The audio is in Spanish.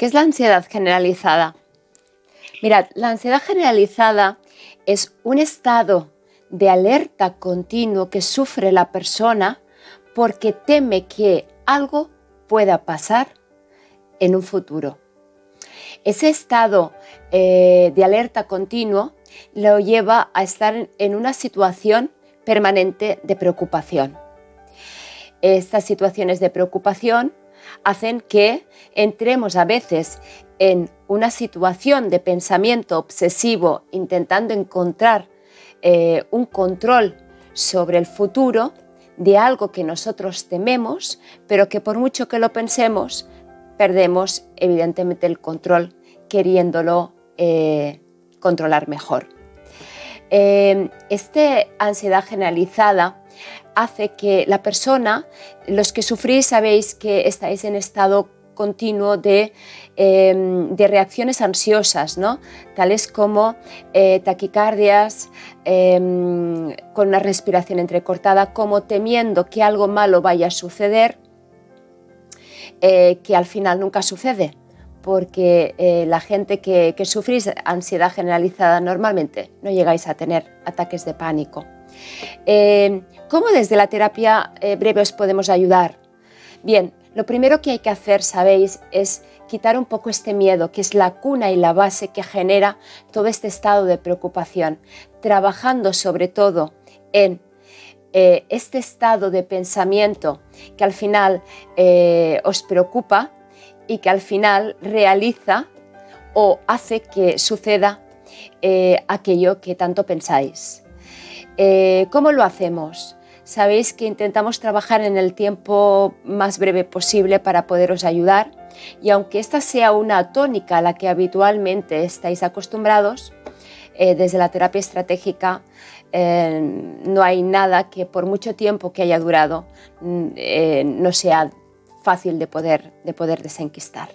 ¿Qué es la ansiedad generalizada? Mirad, la ansiedad generalizada es un estado de alerta continuo que sufre la persona porque teme que algo pueda pasar en un futuro. Ese estado eh, de alerta continuo lo lleva a estar en una situación permanente de preocupación. Estas situaciones de preocupación hacen que entremos a veces en una situación de pensamiento obsesivo intentando encontrar eh, un control sobre el futuro de algo que nosotros tememos, pero que por mucho que lo pensemos, perdemos evidentemente el control queriéndolo eh, controlar mejor. Eh, esta ansiedad generalizada hace que la persona, los que sufrís sabéis que estáis en estado continuo de, em, reacciones ansiosas, ¿no? tales como eh, taquicardias, em, con una respiración entrecortada, como temiendo que algo malo vaya a suceder, eh, que al final nunca sucede porque eh, la gente que, que sufrís ansiedad generalizada normalmente no llegáis a tener ataques de pánico. Eh, ¿Cómo desde la terapia eh, breve os podemos ayudar? Bien, lo primero que hay que hacer, sabéis, es quitar un poco este miedo, que es la cuna y la base que genera todo este estado de preocupación, trabajando sobre todo en este estado de pensamiento que al final os preocupa y que al final realiza o hace que suceda eh, aquello que tanto pensáis. Eh, ¿Cómo lo hacemos? Sabéis que intentamos trabajar en el tiempo más breve posible para poderos ayudar y aunque esta sea una tónica a la que habitualmente estáis acostumbrados, eh, desde la terapia estratégica no hay nada que por mucho tiempo que haya durado mm, no sea fácil de poder, de poder desenquistar.